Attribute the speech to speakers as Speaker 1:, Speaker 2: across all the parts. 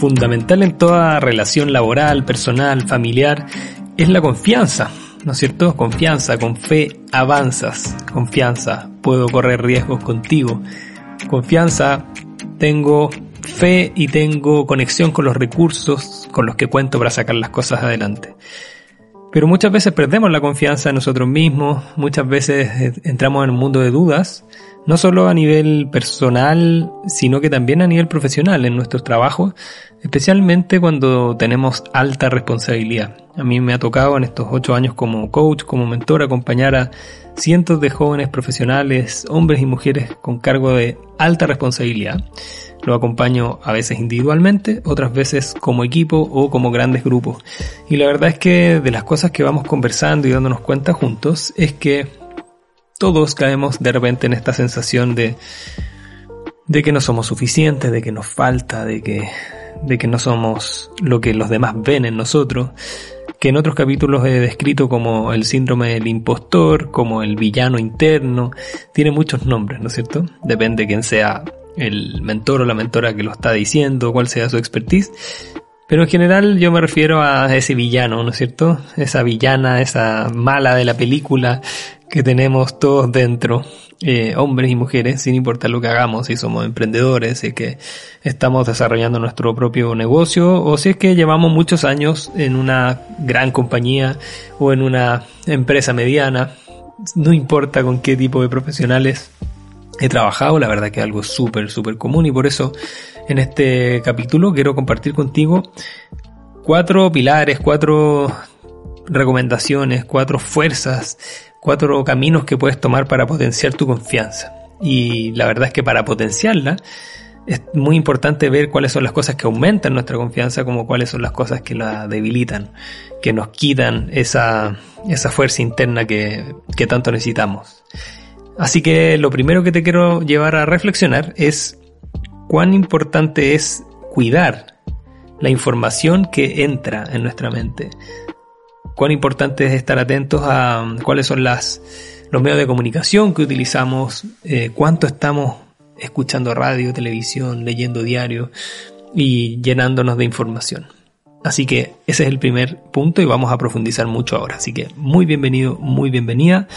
Speaker 1: Fundamental en toda relación laboral, personal, familiar, es la confianza, ¿no es cierto? Confianza, con fe avanzas, confianza, puedo correr riesgos contigo, confianza, tengo fe y tengo conexión con los recursos con los que cuento para sacar las cosas adelante. Pero muchas veces perdemos la confianza en nosotros mismos, muchas veces entramos en un mundo de dudas, no solo a nivel personal, sino que también a nivel profesional en nuestros trabajos, especialmente cuando tenemos alta responsabilidad. A mí me ha tocado en estos ocho años como coach, como mentor, acompañar a cientos de jóvenes profesionales, hombres y mujeres con cargo de alta responsabilidad. Lo acompaño a veces individualmente, otras veces como equipo o como grandes grupos. Y la verdad es que de las cosas que vamos conversando y dándonos cuenta juntos es que todos caemos de repente en esta sensación de, de que no somos suficientes, de que nos falta, de que de que no somos lo que los demás ven en nosotros, que en otros capítulos he descrito como el síndrome del impostor, como el villano interno, tiene muchos nombres, ¿no es cierto? Depende de quién sea el mentor o la mentora que lo está diciendo, cuál sea su expertise. Pero en general yo me refiero a ese villano, ¿no es cierto? Esa villana, esa mala de la película que tenemos todos dentro, eh, hombres y mujeres, sin importar lo que hagamos, si somos emprendedores, si es que estamos desarrollando nuestro propio negocio o si es que llevamos muchos años en una gran compañía o en una empresa mediana, no importa con qué tipo de profesionales he trabajado, la verdad que es algo súper, súper común y por eso en este capítulo quiero compartir contigo cuatro pilares, cuatro recomendaciones, cuatro fuerzas cuatro caminos que puedes tomar para potenciar tu confianza. Y la verdad es que para potenciarla es muy importante ver cuáles son las cosas que aumentan nuestra confianza como cuáles son las cosas que la debilitan, que nos quitan esa, esa fuerza interna que, que tanto necesitamos. Así que lo primero que te quiero llevar a reflexionar es cuán importante es cuidar la información que entra en nuestra mente cuán importante es estar atentos a um, cuáles son los medios de comunicación que utilizamos, eh, cuánto estamos escuchando radio, televisión, leyendo diario y llenándonos de información. Así que ese es el primer punto y vamos a profundizar mucho ahora. Así que muy bienvenido, muy bienvenida.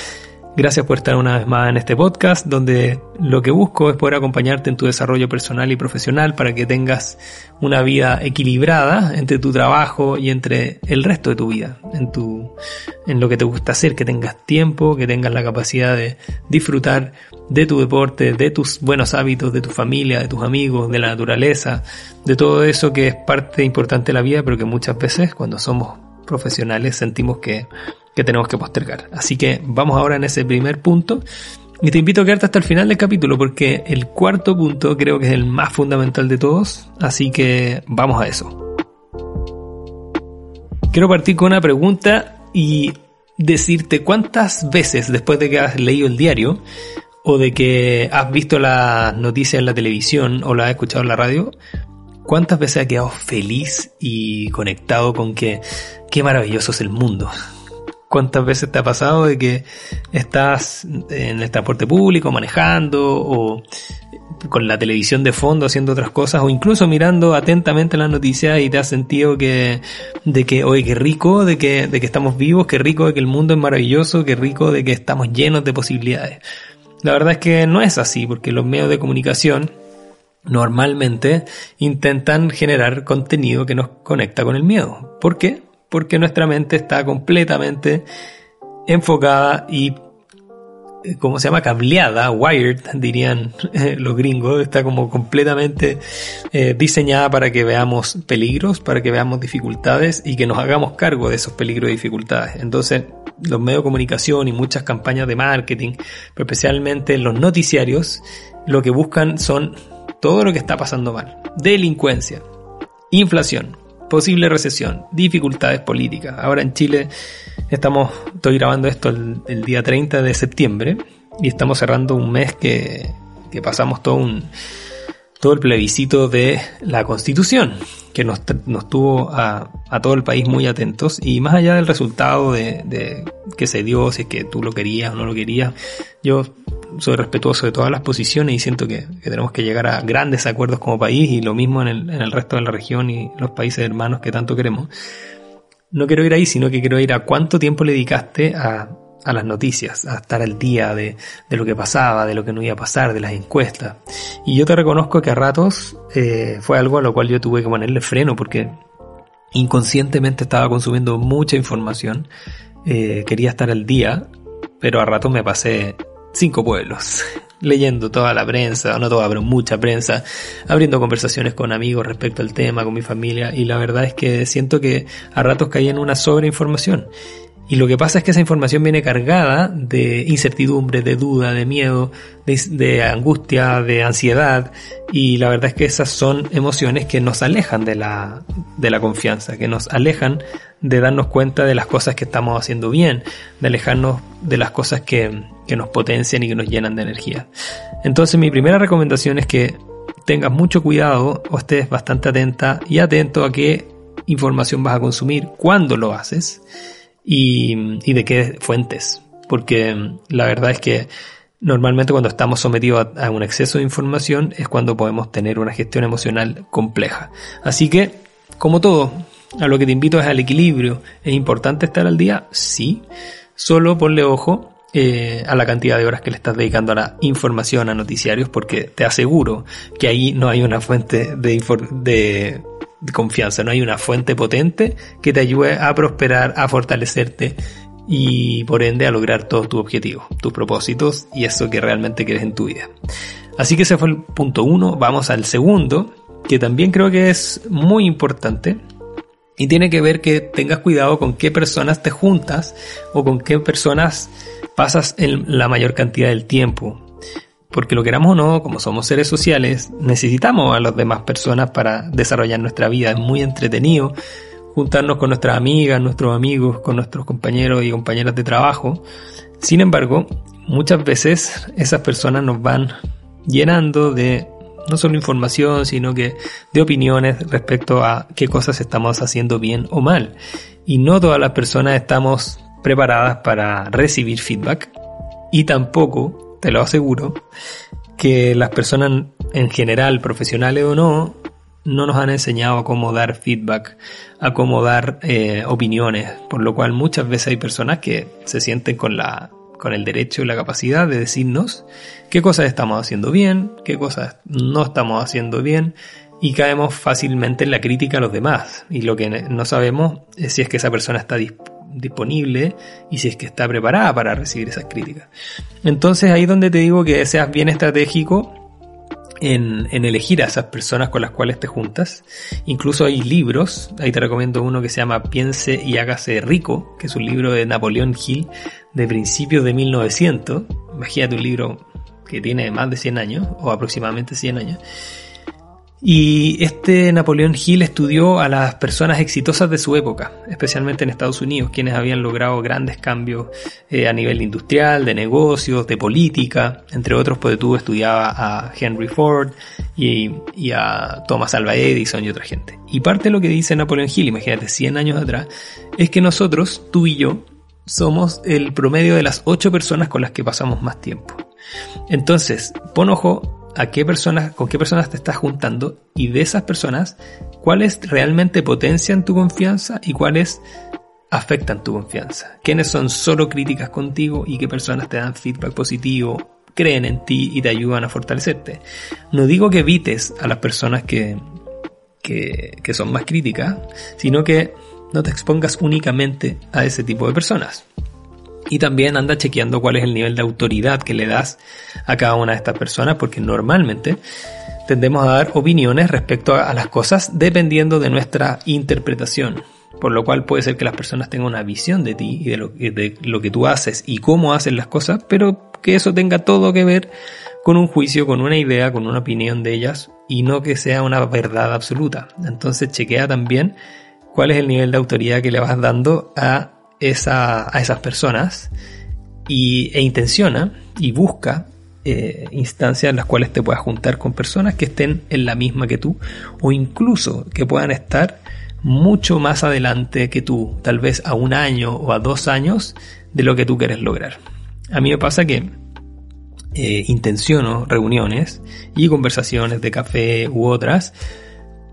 Speaker 1: Gracias por estar una vez más en este podcast donde lo que busco es poder acompañarte en tu desarrollo personal y profesional para que tengas una vida equilibrada entre tu trabajo y entre el resto de tu vida, en tu en lo que te gusta hacer, que tengas tiempo, que tengas la capacidad de disfrutar de tu deporte, de tus buenos hábitos, de tu familia, de tus amigos, de la naturaleza, de todo eso que es parte importante de la vida, pero que muchas veces cuando somos profesionales sentimos que que tenemos que postergar. Así que vamos ahora en ese primer punto. Y te invito a quedarte hasta el final del capítulo porque el cuarto punto creo que es el más fundamental de todos. Así que vamos a eso. Quiero partir con una pregunta y decirte cuántas veces después de que has leído el diario o de que has visto las noticias en la televisión o la has escuchado en la radio, cuántas veces has quedado feliz y conectado con que qué maravilloso es el mundo, ¿Cuántas veces te ha pasado de que estás en el transporte público manejando o con la televisión de fondo haciendo otras cosas o incluso mirando atentamente las noticias y te has sentido que de que oye qué rico de que de que estamos vivos, qué rico de que el mundo es maravilloso, qué rico de que estamos llenos de posibilidades. La verdad es que no es así porque los medios de comunicación normalmente intentan generar contenido que nos conecta con el miedo. ¿Por qué? Porque nuestra mente está completamente enfocada y eh, como se llama cableada, wired, dirían eh, los gringos, está como completamente eh, diseñada para que veamos peligros, para que veamos dificultades y que nos hagamos cargo de esos peligros y dificultades. Entonces, los medios de comunicación y muchas campañas de marketing, pero especialmente los noticiarios, lo que buscan son todo lo que está pasando mal. Delincuencia, inflación, posible recesión, dificultades políticas. Ahora en Chile estamos, estoy grabando esto el, día 30 de septiembre y estamos cerrando un mes que, que pasamos todo un, todo el plebiscito de la constitución, que nos, nos tuvo a, a, todo el país muy atentos y más allá del resultado de, de, que se dio, si es que tú lo querías o no lo querías, yo soy respetuoso de todas las posiciones y siento que, tenemos que llegar a grandes acuerdos como país y lo mismo en el, resto de la región y los países hermanos que tanto queremos. No quiero ir ahí, sino que quiero ir a cuánto tiempo le dedicaste a, las noticias, a estar al día de, de, lo que pasaba, de lo que no iba a pasar, de las encuestas. Y yo te reconozco que a ratos eh, fue algo a lo cual yo tuve que ponerle freno porque inconscientemente estaba consumiendo mucha información, eh, quería estar al día, pero a ratos me pasé cinco pueblos, leyendo toda la prensa, no toda, pero mucha prensa, abriendo conversaciones con amigos respecto al tema, con mi familia, y la verdad es que siento que a ratos caí en una sobreinformación. Y lo que pasa es que esa información viene cargada de incertidumbre, de duda, de miedo, de, angustia, de ansiedad. Y la verdad es que esas son emociones que nos alejan de la, de la confianza, que nos alejan de darnos cuenta de las cosas que estamos haciendo bien, de alejarnos de las cosas que, que nos potencian y que nos llenan de energía. Entonces mi primera recomendación es que tengas mucho cuidado o estés bastante atenta y atento a qué información vas a consumir, cuándo lo haces y, de qué fuentes. Porque mm, la verdad es que normalmente cuando estamos sometidos a, un exceso de información es cuando podemos tener una gestión emocional compleja. Así que, como todo, a lo que te invito es al equilibrio. ¿Es importante estar al día? Sí. Solo ponle ojo eh, a la cantidad de horas que le estás dedicando a la información, a noticiarios, porque te aseguro que ahí no hay una fuente de, de confianza, no hay una fuente potente que te ayude a prosperar, a fortalecerte y por ende a lograr todos tus objetivos, tus propósitos y eso que realmente quieres en tu vida. Así que ese fue el punto uno, vamos al segundo, que también creo que es muy importante y tiene que ver que tengas cuidado con qué personas te juntas o con qué personas pasas en la mayor cantidad del tiempo. Porque lo queramos o no, como somos seres sociales, necesitamos a las demás personas para desarrollar nuestra vida. Es muy entretenido juntarnos con nuestras amigas, nuestros amigos, con nuestros compañeros y compañeras de trabajo. Sin embargo, muchas veces esas personas nos van llenando de no solo información, sino que de opiniones respecto a qué cosas estamos haciendo bien o mal. Y no todas las personas estamos preparadas para recibir feedback y tampoco te lo aseguro, que las personas en general, profesionales o no, no nos han enseñado a cómo dar feedback, a cómo dar eh, opiniones, por lo cual muchas veces hay personas que se sienten con la con el derecho y la capacidad de decirnos qué cosas estamos haciendo bien, qué cosas no estamos haciendo bien y caemos fácilmente en la crítica a los demás. Y lo que no sabemos es si es que esa persona está dispuesta disponible y si es que está preparada para recibir esas críticas. Entonces ahí es donde te digo que seas bien estratégico en, en, elegir a esas personas con las cuales te juntas. Incluso hay libros, ahí te recomiendo uno que se llama Piense y hágase rico, que es un libro de Napoleón Hill de principios de 1900. Imagínate un libro que tiene más de 100 años, o aproximadamente 100 años y este Napoleón Hill estudió a las personas exitosas de su época, especialmente en Estados Unidos, quienes habían logrado grandes cambios eh, a nivel industrial, de negocios, de política. Entre otros, pues tú estudiaba a Henry Ford y, a Thomas Alva Edison y otra gente. Y parte de lo que dice Napoleón Hill, imagínate, 100 años atrás, es que nosotros, tú y yo, somos el promedio de las 8 personas con las que pasamos más tiempo. Entonces, pon ojo a qué personas, con qué personas te estás juntando y de esas personas, cuáles realmente potencian tu confianza y cuáles afectan tu confianza. Quiénes son solo críticas contigo y qué personas te dan feedback positivo, creen en ti y te ayudan a fortalecerte. No digo que evites a las personas que, que, que son más críticas, sino que no te expongas únicamente a ese tipo de personas. Y también anda chequeando cuál es el nivel de autoridad que le das a cada una de estas personas, porque normalmente tendemos a dar opiniones respecto a las cosas dependiendo de nuestra interpretación. por lo cual puede ser que las personas tengan una visión de ti y de lo, de lo que tú haces y cómo haces las cosas, pero que eso tenga todo que ver con un juicio, con una idea, con una opinión de ellas y no que sea una verdad absoluta. Entonces chequea también cuál es el nivel de autoridad que le vas dando a, esa, a esas personas y, e intenciona y busca eh, instancias en las cuales te puedas juntar con personas que estén en la misma que tú o incluso que puedan estar mucho más adelante que tú, tal vez a un año o a dos años de lo que tú quieres lograr. A mí me pasa que eh, intenciono reuniones y conversaciones de café u otras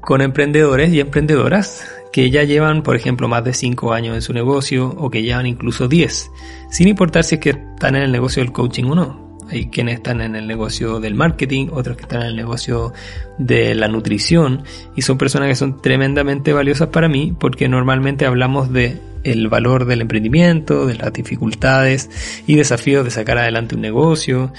Speaker 1: con emprendedores y emprendedoras que ya llevan, por ejemplo, más de 5 años en su negocio o que llevan incluso 10, sin importar si es que están en el negocio del coaching o no. Hay quienes están en el negocio del marketing, otros que están en el negocio de la nutrición y son personas que son tremendamente valiosas para mí porque normalmente hablamos de el valor del emprendimiento, de las dificultades y desafíos de sacar adelante un negocio,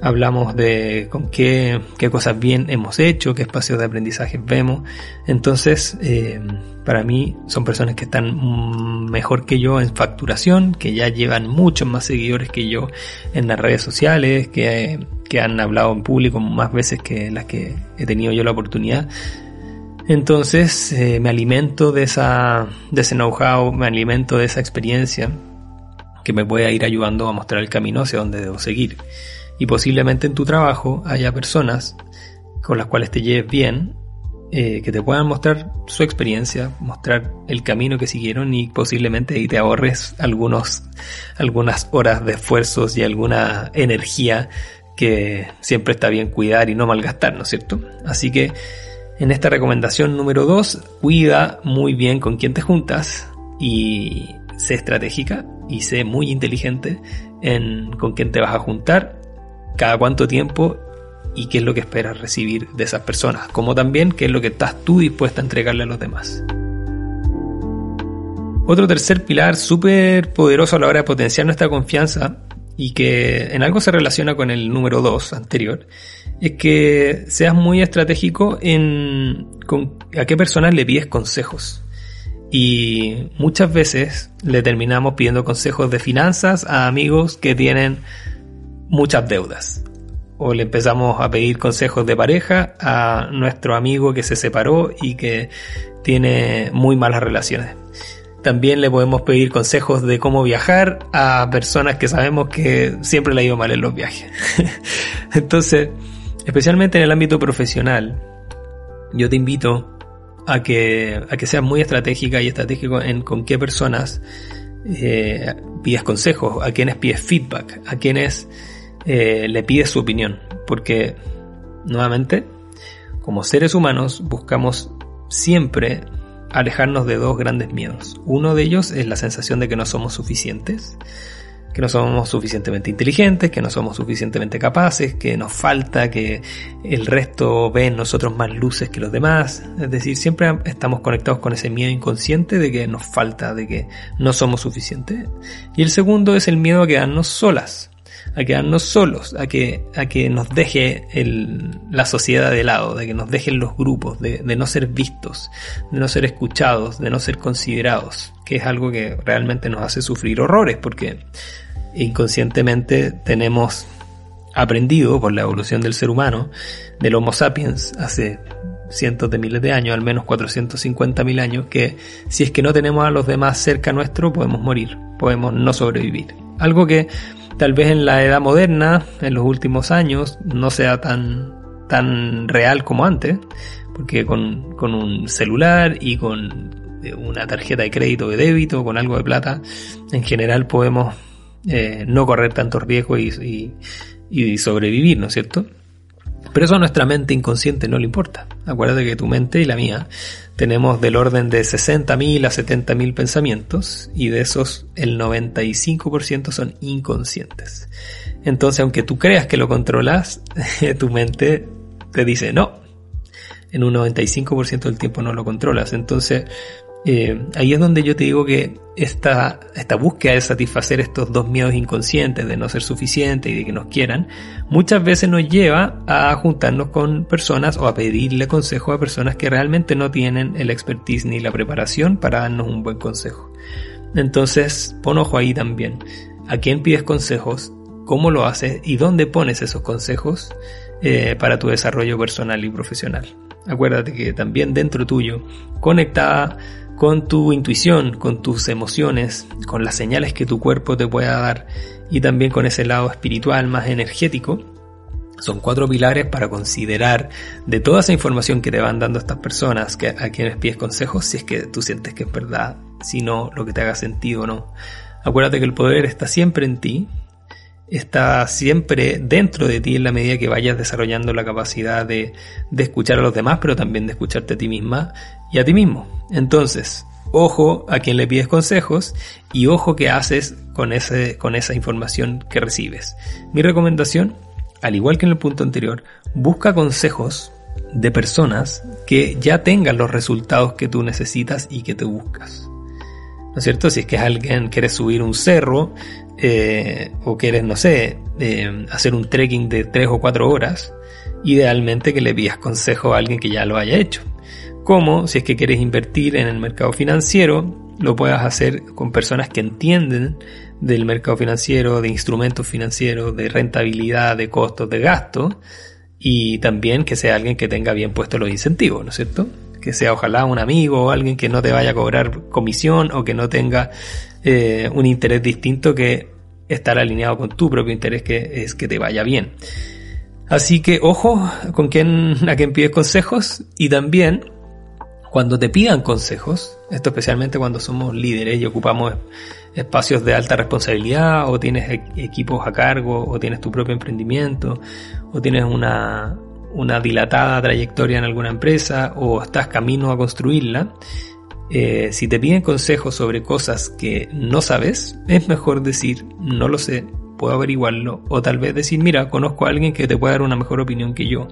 Speaker 1: hablamos de con qué, qué, cosas bien hemos hecho, qué espacios de aprendizaje vemos. Entonces, eh, para mí son personas que están mejor que yo en facturación, que ya llevan muchos más seguidores que yo en las redes sociales, que, que han hablado en público más veces que las que he tenido yo la oportunidad. Entonces eh, me alimento de, esa, de ese know-how, me alimento de esa experiencia que me puede ir ayudando a mostrar el camino hacia donde debo seguir y posiblemente en tu trabajo haya personas con las cuales te lleves bien, eh, que te puedan mostrar su experiencia, mostrar el camino que siguieron y posiblemente ahí te ahorres algunos, algunas horas de esfuerzos y alguna energía que siempre está bien cuidar y no malgastar, ¿no es cierto? Así que en esta recomendación número 2, cuida muy bien con quién te juntas y sé estratégica y sé muy inteligente en con quién te vas a juntar cada cuánto tiempo y qué es lo que esperas recibir de esas personas, como también qué es lo que estás tú dispuesta a entregarle a los demás. Otro tercer pilar súper poderoso a la hora de potenciar nuestra confianza y que en algo se relaciona con el número 2 anterior, es que seas muy estratégico en con a qué personas le pides consejos. Y muchas veces le terminamos pidiendo consejos de finanzas a amigos que tienen muchas deudas. O le empezamos a pedir consejos de pareja a nuestro amigo que se separó y que tiene muy malas relaciones. También le podemos pedir consejos de cómo viajar a personas que sabemos que siempre le ha ido mal en los viajes. Entonces, especialmente en el ámbito profesional, yo te invito a que, a que seas muy estratégica y estratégico en con qué personas eh, pides consejos, a quienes pides feedback, a quienes eh, le pide su opinión, porque nuevamente, como seres humanos, buscamos siempre alejarnos de dos grandes miedos. Uno de ellos es la sensación de que no somos suficientes, que no somos suficientemente inteligentes, que no somos suficientemente capaces, que nos falta, que el resto ve en nosotros más luces que los demás. Es decir, siempre estamos conectados con ese miedo inconsciente de que nos falta, de que no somos suficientes. Y el segundo es el miedo a quedarnos solas a quedarnos solos, a que, a que nos deje el, la sociedad de lado, de que nos dejen los grupos, de, de no ser vistos, de no ser escuchados, de no ser considerados, que es algo que realmente nos hace sufrir horrores, porque inconscientemente tenemos aprendido por la evolución del ser humano, del Homo sapiens, hace cientos de miles de años, al menos 450 mil años, que si es que no tenemos a los demás cerca nuestro, podemos morir, podemos no sobrevivir. Algo que tal vez en la edad moderna, en los últimos años, no sea tan, tan real como antes, porque con, con un celular y con eh, una tarjeta de crédito o de débito, con algo de plata, en general podemos eh, no correr tantos riesgos y, sobrevivir, ¿no es cierto? Pero eso a nuestra mente inconsciente no le importa. Acuérdate que tu mente y la mía tenemos del orden de 60.000 a 70.000 pensamientos y de esos el 95% son inconscientes. Entonces, aunque tú creas que lo controlas, tu mente te dice no. En un 95% del tiempo no lo controlas. Entonces, eh, ahí es donde yo te digo que esta, esta búsqueda de satisfacer estos dos miedos inconscientes de no ser suficiente y de que nos quieran, muchas veces nos lleva a juntarnos con personas o a pedirle consejo a personas que realmente no tienen el expertise ni la preparación para darnos un buen consejo. Entonces, pon ojo ahí también. ¿A quién pides consejos? ¿Cómo lo haces? ¿Y dónde pones esos consejos eh, para tu desarrollo personal y profesional? Acuérdate que también dentro tuyo, conectada con tu intuición, con tus emociones, con las señales que tu cuerpo te pueda dar y también con ese lado espiritual más energético. Son cuatro pilares para considerar de toda esa información que te van dando estas personas que, a quienes pides consejos, si es que tú sientes que es verdad, si no, lo que te haga sentido o no. Acuérdate que el poder está siempre en ti, está siempre dentro de ti en la medida que vayas desarrollando la capacidad de, de escuchar a los demás, pero también de escucharte a ti misma y a ti mismo. Entonces, ojo a quien le pides consejos y ojo qué haces con, ese, con esa información que recibes. Mi recomendación, al igual que en el punto anterior, busca consejos de personas que ya tengan los resultados que tú necesitas y que te buscas. ¿No es cierto? Si es que alguien quiere subir un cerro eh, o quieres, no sé, eh, hacer un trekking de 3 o 4 horas, idealmente que le pidas consejo a alguien que ya lo haya hecho como si es que quieres invertir en el mercado financiero, lo puedas hacer con personas que entienden del mercado financiero, de instrumentos financieros, de rentabilidad, de costos, de gasto, y también que sea alguien que tenga bien puestos los incentivos, ¿no es cierto? Que sea ojalá un amigo o alguien que no te vaya a cobrar comisión o que no tenga eh, un interés distinto que estar alineado con tu propio interés que es que te vaya bien. Así que ojo con quién, a quién pides consejos y también cuando te pidan consejos, esto especialmente cuando somos líderes y ocupamos espacios de alta responsabilidad o tienes e-, equipos a cargo o tienes tu propio emprendimiento o tienes una, una dilatada trayectoria en alguna empresa o estás camino a construirla, eh, si te piden consejos sobre cosas que no sabes, es mejor decir no lo sé, puedo averiguarlo o tal vez decir, mira, conozco a alguien que te puede dar una mejor opinión que yo,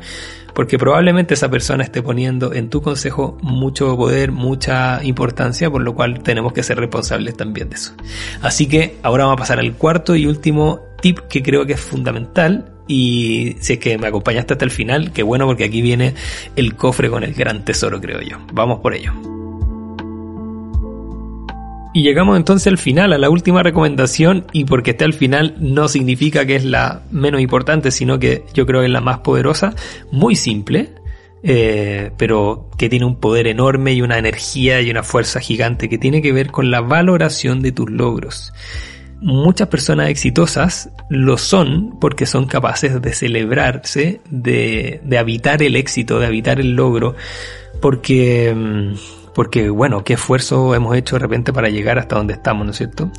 Speaker 1: porque probablemente esa persona esté poniendo en tu consejo mucho poder, mucha importancia, por lo cual tenemos que ser responsables también de eso. Así que ahora vamos a pasar al cuarto y último tip que creo que es fundamental y si es que me acompañaste hasta el final, qué bueno porque aquí viene el cofre con el gran tesoro, creo yo. Vamos por ello. Y llegamos entonces al final, a la última recomendación, y porque esté al final no significa que es la menos importante, sino que yo creo que es la más poderosa, muy simple, eh, pero que tiene un poder enorme y una energía y una fuerza gigante que tiene que ver con la valoración de tus logros. Muchas personas exitosas lo son porque son capaces de celebrarse, de, de habitar el éxito, de habitar el logro, porque mm, porque bueno, qué esfuerzo hemos hecho de repente para llegar hasta donde estamos, ¿no es cierto?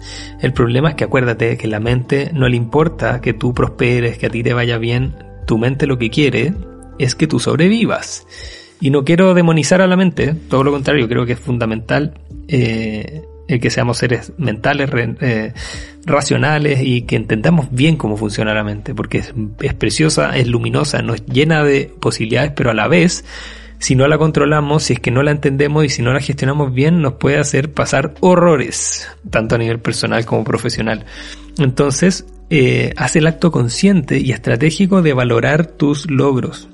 Speaker 1: El problema es que acuérdate que la mente no le importa que tú prosperes, que a ti te vaya bien, tu mente lo que quiere es que tú sobrevivas. Y no quiero demonizar a la mente, todo lo contrario, creo que es fundamental eh, el que seamos seres mentales, eh, racionales y que entendamos bien cómo funciona la mente, porque es preciosa, es luminosa, nos llena de posibilidades, pero a la vez si no la controlamos, si es que no la entendemos y si no la gestionamos bien, nos puede hacer pasar horrores, tanto a nivel personal como profesional. Entonces, eh, haz el acto consciente y estratégico de valorar tus logros.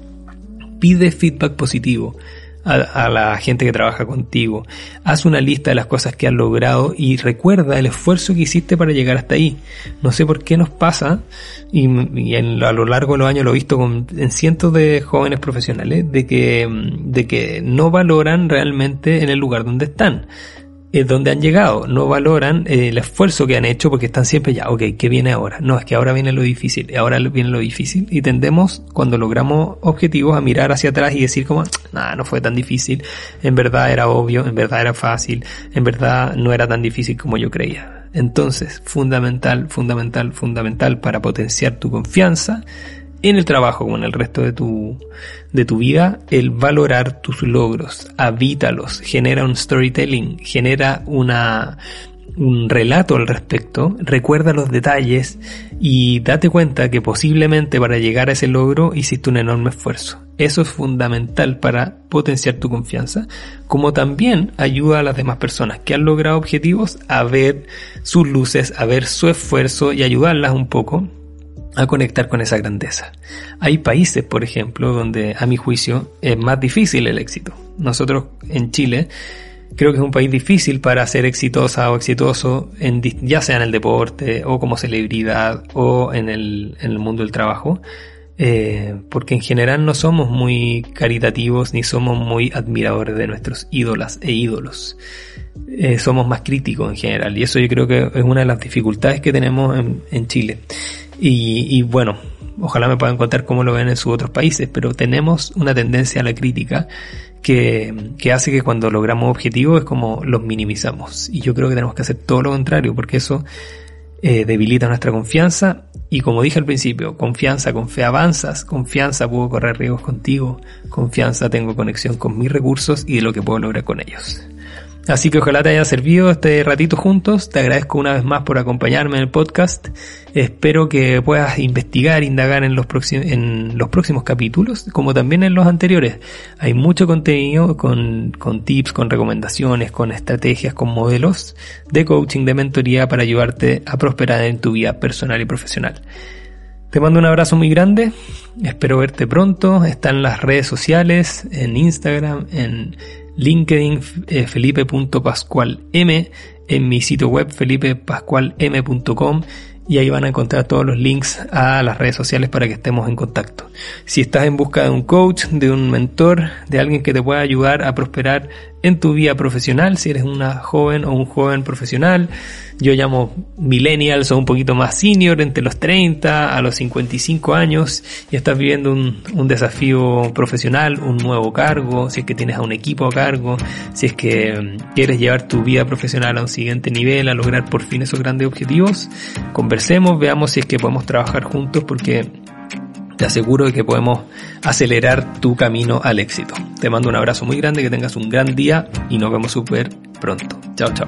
Speaker 1: Pide feedback positivo a, la gente que trabaja contigo. Haz una lista de las cosas que has logrado y recuerda el esfuerzo que hiciste para llegar hasta ahí. No sé por qué nos pasa, y, a lo largo de los años lo he visto con, en cientos de jóvenes profesionales, de que, de que no valoran realmente en el lugar donde están es donde han llegado, no valoran eh, el esfuerzo que han hecho porque están siempre ya, ok, ¿qué viene ahora? No, es que ahora viene lo difícil, ahora viene lo difícil y tendemos cuando logramos objetivos a mirar hacia atrás y decir como, nada, no fue tan difícil, en verdad era obvio, en verdad era fácil, en verdad no era tan difícil como yo creía. Entonces, fundamental, fundamental, fundamental para potenciar tu confianza en el trabajo como en el resto de tu, de tu vida, el valorar tus logros, habítalos, genera un storytelling, genera una, un relato al respecto, recuerda los detalles y date cuenta que posiblemente para llegar a ese logro hiciste un enorme esfuerzo. Eso es fundamental para potenciar tu confianza, como también ayuda a las demás personas que han logrado objetivos a ver sus luces, a ver su esfuerzo y ayudarlas un poco a conectar con esa grandeza. Hay países, por ejemplo, donde a mi juicio es más difícil el éxito. Nosotros en Chile creo que es un país difícil para ser exitosa o exitoso, en, ya sea en el deporte o como celebridad o en el, el mundo del trabajo. Eh, porque en general no somos muy caritativos ni somos muy admiradores de nuestros ídolas e ídolos. Eh, somos más críticos en general y eso yo creo que es una de las dificultades que tenemos en, en Chile. Y, bueno, ojalá me puedan contar cómo lo ven en sus otros países, pero tenemos una tendencia a la crítica que, que, hace que cuando logramos objetivos es como los minimizamos. Y yo creo que tenemos que hacer todo lo contrario, porque eso eh, debilita nuestra confianza. Y como dije al principio, confianza con fe avanzas, confianza puedo correr riesgos contigo, confianza tengo conexión con mis recursos y de lo que puedo lograr con ellos. Así que ojalá te haya servido este ratito juntos. Te agradezco una vez más por acompañarme en el podcast. Espero que puedas investigar, indagar en los, próximos, en los próximos capítulos, como también en los anteriores. Hay mucho contenido con, con tips, con recomendaciones, con estrategias, con modelos de coaching, de mentoría para ayudarte a prosperar en tu vida personal y profesional. Te mando un abrazo muy grande. Espero verte pronto. Está en las redes sociales, en Instagram, en LinkedIn eh, felipe.pascualm, en mi sitio web felipepascualm.com y ahí van a encontrar todos los links a las redes sociales para que estemos en contacto. Si estás en busca de un coach, de un mentor, de alguien que te pueda ayudar a prosperar en tu vida profesional, si eres una joven o un joven profesional, yo llamo millennials o un poquito más senior, entre los 30 a los 55 años, y estás viviendo un, un desafío profesional, un nuevo cargo, si es que tienes a un equipo a cargo, si es que mm, quieres llevar tu vida profesional a un siguiente nivel, a lograr por fin esos grandes objetivos, conversemos, veamos si es que podemos trabajar juntos porque te aseguro que podemos acelerar tu camino al éxito. Te mando un abrazo muy grande, que tengas un gran día y nos vemos súper pronto. Chao, chao.